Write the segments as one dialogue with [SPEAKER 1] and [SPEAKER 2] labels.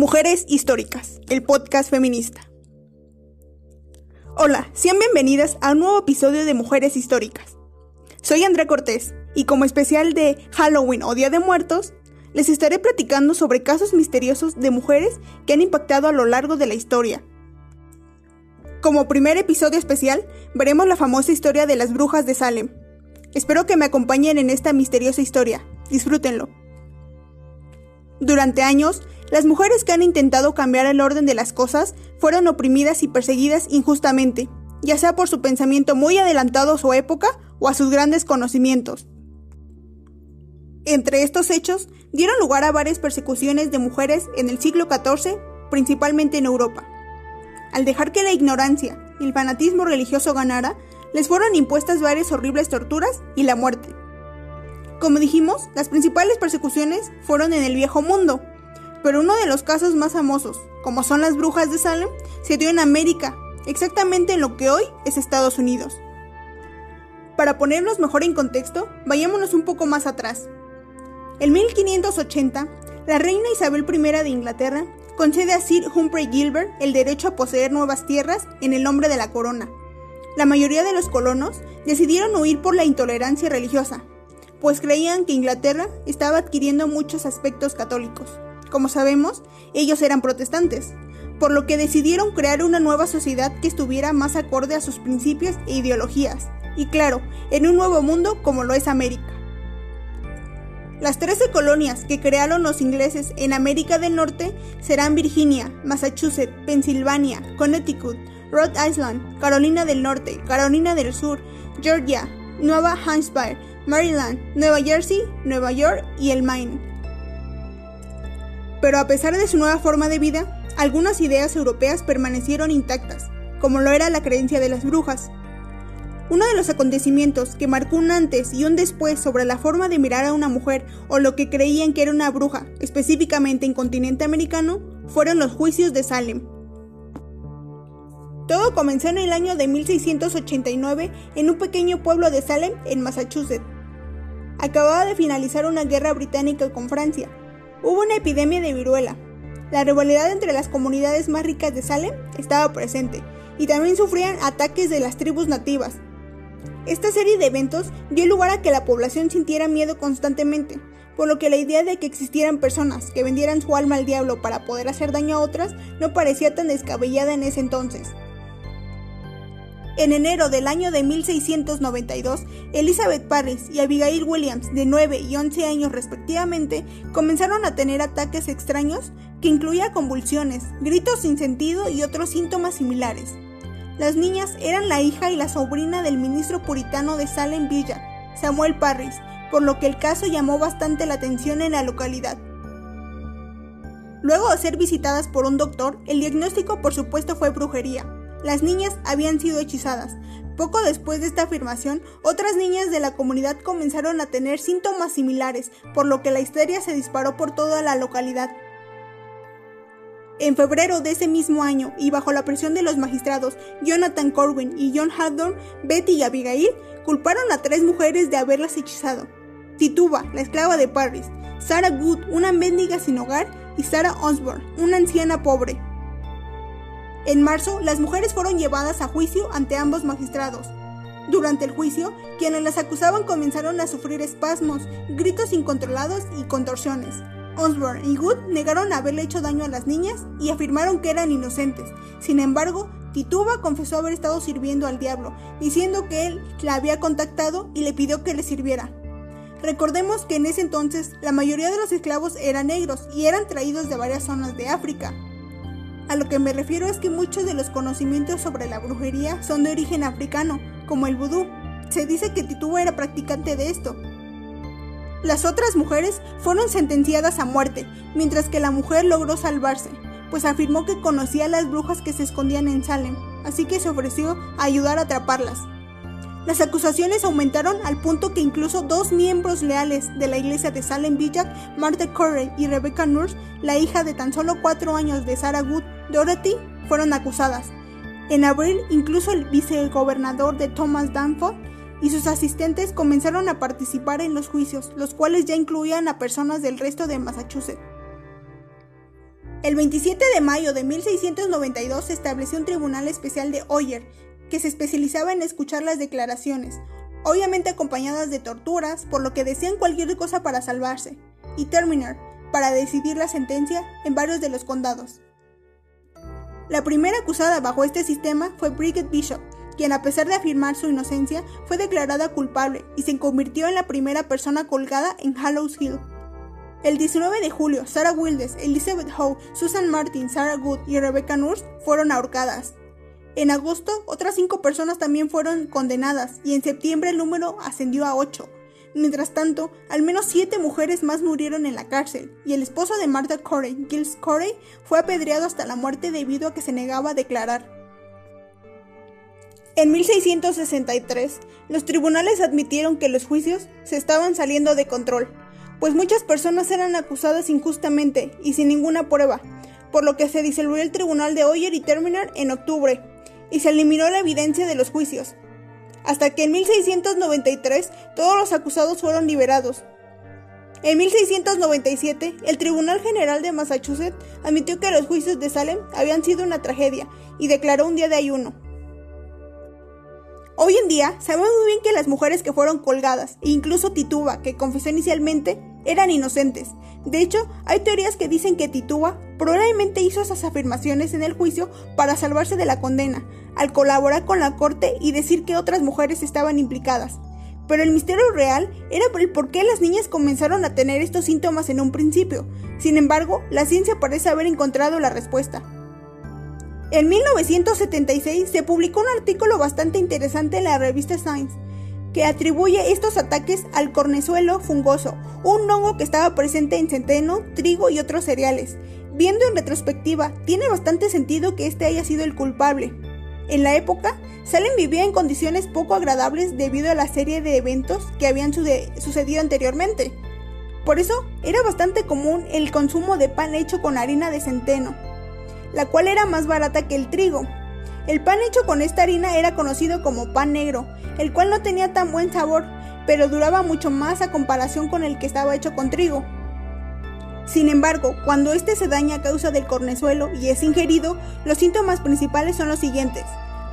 [SPEAKER 1] Mujeres Históricas, el podcast feminista. Hola, sean bienvenidas a un nuevo episodio de Mujeres Históricas. Soy Andrea Cortés y como especial de Halloween o Día de Muertos, les estaré platicando sobre casos misteriosos de mujeres que han impactado a lo largo de la historia. Como primer episodio especial, veremos la famosa historia de las brujas de Salem. Espero que me acompañen en esta misteriosa historia. Disfrútenlo. Durante años, las mujeres que han intentado cambiar el orden de las cosas fueron oprimidas y perseguidas injustamente, ya sea por su pensamiento muy adelantado a su época o a sus grandes conocimientos. Entre estos hechos, dieron lugar a varias persecuciones de mujeres en el siglo XIV, principalmente en Europa. Al dejar que la ignorancia y el fanatismo religioso ganara, les fueron impuestas varias horribles torturas y la muerte. Como dijimos, las principales persecuciones fueron en el Viejo Mundo, pero uno de los casos más famosos, como son las brujas de Salem, se dio en América, exactamente en lo que hoy es Estados Unidos. Para ponernos mejor en contexto, vayámonos un poco más atrás. En 1580, la reina Isabel I de Inglaterra concede a Sir Humphrey Gilbert el derecho a poseer nuevas tierras en el nombre de la corona. La mayoría de los colonos decidieron huir por la intolerancia religiosa, pues creían que Inglaterra estaba adquiriendo muchos aspectos católicos. Como sabemos, ellos eran protestantes, por lo que decidieron crear una nueva sociedad que estuviera más acorde a sus principios e ideologías, y claro, en un nuevo mundo como lo es América. Las 13 colonias que crearon los ingleses en América del Norte serán Virginia, Massachusetts, Pensilvania, Connecticut, Rhode Island, Carolina del Norte, Carolina del Sur, Georgia, Nueva Hampshire, Maryland, Nueva Jersey, Nueva York y el Maine. Pero a pesar de su nueva forma de vida, algunas ideas europeas permanecieron intactas, como lo era la creencia de las brujas. Uno de los acontecimientos que marcó un antes y un después sobre la forma de mirar a una mujer o lo que creían que era una bruja, específicamente en continente americano, fueron los juicios de Salem. Todo comenzó en el año de 1689 en un pequeño pueblo de Salem, en Massachusetts. Acababa de finalizar una guerra británica con Francia, Hubo una epidemia de viruela. La rivalidad entre las comunidades más ricas de Salem estaba presente y también sufrían ataques de las tribus nativas. Esta serie de eventos dio lugar a que la población sintiera miedo constantemente, por lo que la idea de que existieran personas que vendieran su alma al diablo para poder hacer daño a otras no parecía tan descabellada en ese entonces. En enero del año de 1692, Elizabeth Parris y Abigail Williams, de 9 y 11 años respectivamente, comenzaron a tener ataques extraños que incluían convulsiones, gritos sin sentido y otros síntomas similares. Las niñas eran la hija y la sobrina del ministro puritano de Salem Villa, Samuel Parris, por lo que el caso llamó bastante la atención en la localidad. Luego de ser visitadas por un doctor, el diagnóstico por supuesto fue brujería, las niñas habían sido hechizadas. Poco después de esta afirmación, otras niñas de la comunidad comenzaron a tener síntomas similares, por lo que la histeria se disparó por toda la localidad. En febrero de ese mismo año, y bajo la presión de los magistrados Jonathan Corwin y John Haldor, Betty y Abigail culparon a tres mujeres de haberlas hechizado. Tituba, la esclava de Paris, Sarah Good, una mendiga sin hogar, y Sarah Osborne, una anciana pobre. En marzo, las mujeres fueron llevadas a juicio ante ambos magistrados. Durante el juicio, quienes las acusaban comenzaron a sufrir espasmos, gritos incontrolados y contorsiones. Osborne y Good negaron haberle hecho daño a las niñas y afirmaron que eran inocentes. Sin embargo, Tituba confesó haber estado sirviendo al diablo, diciendo que él la había contactado y le pidió que le sirviera. Recordemos que en ese entonces la mayoría de los esclavos eran negros y eran traídos de varias zonas de África. A lo que me refiero es que muchos de los conocimientos sobre la brujería son de origen africano, como el vudú. Se dice que Tituba era practicante de esto. Las otras mujeres fueron sentenciadas a muerte, mientras que la mujer logró salvarse, pues afirmó que conocía a las brujas que se escondían en Salem, así que se ofreció a ayudar a atraparlas. Las acusaciones aumentaron al punto que incluso dos miembros leales de la iglesia de Salem Village, Martha Corey y Rebecca Nurse, la hija de tan solo cuatro años de Sarah Wood, Dorothy, fueron acusadas. En abril, incluso el vicegobernador de Thomas Danforth y sus asistentes comenzaron a participar en los juicios, los cuales ya incluían a personas del resto de Massachusetts. El 27 de mayo de 1692 se estableció un tribunal especial de Oyer que se especializaba en escuchar las declaraciones, obviamente acompañadas de torturas, por lo que decían cualquier cosa para salvarse, y Terminer, para decidir la sentencia en varios de los condados. La primera acusada bajo este sistema fue Bridget Bishop, quien a pesar de afirmar su inocencia fue declarada culpable y se convirtió en la primera persona colgada en Hallows Hill. El 19 de julio, Sarah Wildes, Elizabeth Howe, Susan Martin, Sarah Good y Rebecca Nurse fueron ahorcadas. En agosto, otras cinco personas también fueron condenadas y en septiembre el número ascendió a ocho. Mientras tanto, al menos siete mujeres más murieron en la cárcel y el esposo de Martha Corey, Giles Corey, fue apedreado hasta la muerte debido a que se negaba a declarar. En 1663, los tribunales admitieron que los juicios se estaban saliendo de control pues muchas personas eran acusadas injustamente y sin ninguna prueba, por lo que se disolvió el tribunal de Oyer y Terminer en octubre, y se eliminó la evidencia de los juicios. Hasta que en 1693 todos los acusados fueron liberados. En 1697, el Tribunal General de Massachusetts admitió que los juicios de Salem habían sido una tragedia y declaró un día de ayuno. Hoy en día sabemos muy bien que las mujeres que fueron colgadas, e incluso Tituba, que confesó inicialmente, eran inocentes. De hecho, hay teorías que dicen que Tituba probablemente hizo esas afirmaciones en el juicio para salvarse de la condena, al colaborar con la corte y decir que otras mujeres estaban implicadas. Pero el misterio real era el por qué las niñas comenzaron a tener estos síntomas en un principio. Sin embargo, la ciencia parece haber encontrado la respuesta. En 1976 se publicó un artículo bastante interesante en la revista Science que atribuye estos ataques al cornezuelo fungoso, un hongo que estaba presente en centeno, trigo y otros cereales. Viendo en retrospectiva, tiene bastante sentido que este haya sido el culpable. En la época, Salem vivía en condiciones poco agradables debido a la serie de eventos que habían sucedido anteriormente. Por eso, era bastante común el consumo de pan hecho con harina de centeno, la cual era más barata que el trigo. El pan hecho con esta harina era conocido como pan negro, el cual no tenía tan buen sabor, pero duraba mucho más a comparación con el que estaba hecho con trigo. Sin embargo, cuando este se daña a causa del cornezuelo y es ingerido, los síntomas principales son los siguientes: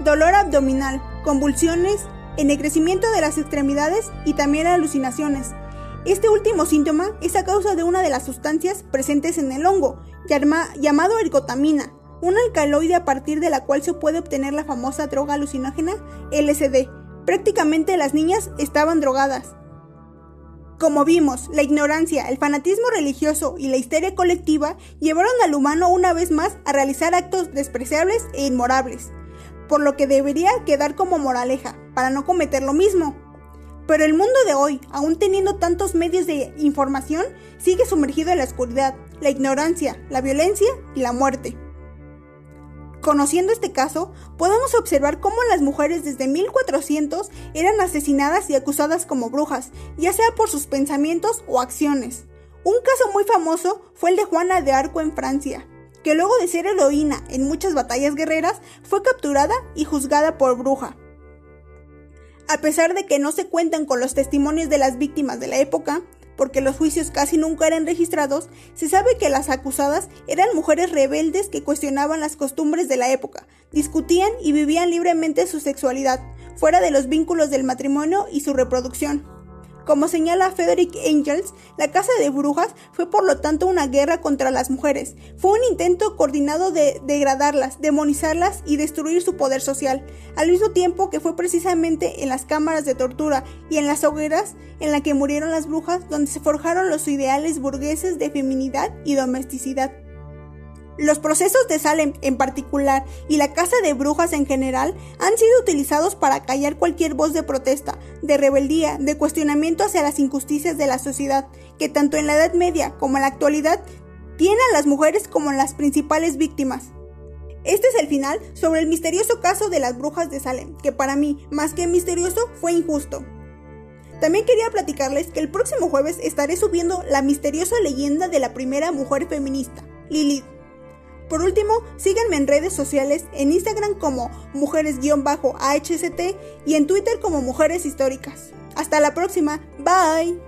[SPEAKER 1] dolor abdominal, convulsiones, ennegrecimiento de las extremidades y también alucinaciones. Este último síntoma es a causa de una de las sustancias presentes en el hongo, llamado ergotamina, un alcaloide a partir de la cual se puede obtener la famosa droga alucinógena LSD. Prácticamente las niñas estaban drogadas. Como vimos, la ignorancia, el fanatismo religioso y la histeria colectiva llevaron al humano una vez más a realizar actos despreciables e inmorables, por lo que debería quedar como moraleja, para no cometer lo mismo. Pero el mundo de hoy, aún teniendo tantos medios de información, sigue sumergido en la oscuridad, la ignorancia, la violencia y la muerte. Conociendo este caso, podemos observar cómo las mujeres desde 1400 eran asesinadas y acusadas como brujas, ya sea por sus pensamientos o acciones. Un caso muy famoso fue el de Juana de Arco en Francia, que luego de ser heroína en muchas batallas guerreras, fue capturada y juzgada por bruja. A pesar de que no se cuentan con los testimonios de las víctimas de la época, porque los juicios casi nunca eran registrados, se sabe que las acusadas eran mujeres rebeldes que cuestionaban las costumbres de la época, discutían y vivían libremente su sexualidad, fuera de los vínculos del matrimonio y su reproducción. Como señala Frederick Angels, la Casa de Brujas fue por lo tanto una guerra contra las mujeres. Fue un intento coordinado de degradarlas, demonizarlas y destruir su poder social, al mismo tiempo que fue precisamente en las cámaras de tortura y en las hogueras en la que murieron las brujas donde se forjaron los ideales burgueses de feminidad y domesticidad. Los procesos de Salem en particular y la casa de brujas en general han sido utilizados para callar cualquier voz de protesta, de rebeldía, de cuestionamiento hacia las injusticias de la sociedad, que tanto en la Edad Media como en la actualidad tiene a las mujeres como las principales víctimas. Este es el final sobre el misterioso caso de las brujas de Salem, que para mí, más que misterioso, fue injusto. También quería platicarles que el próximo jueves estaré subiendo la misteriosa leyenda de la primera mujer feminista, Lilith. Por último, síganme en redes sociales, en Instagram como mujeres-ahct y en Twitter como mujeres históricas. Hasta la próxima, bye.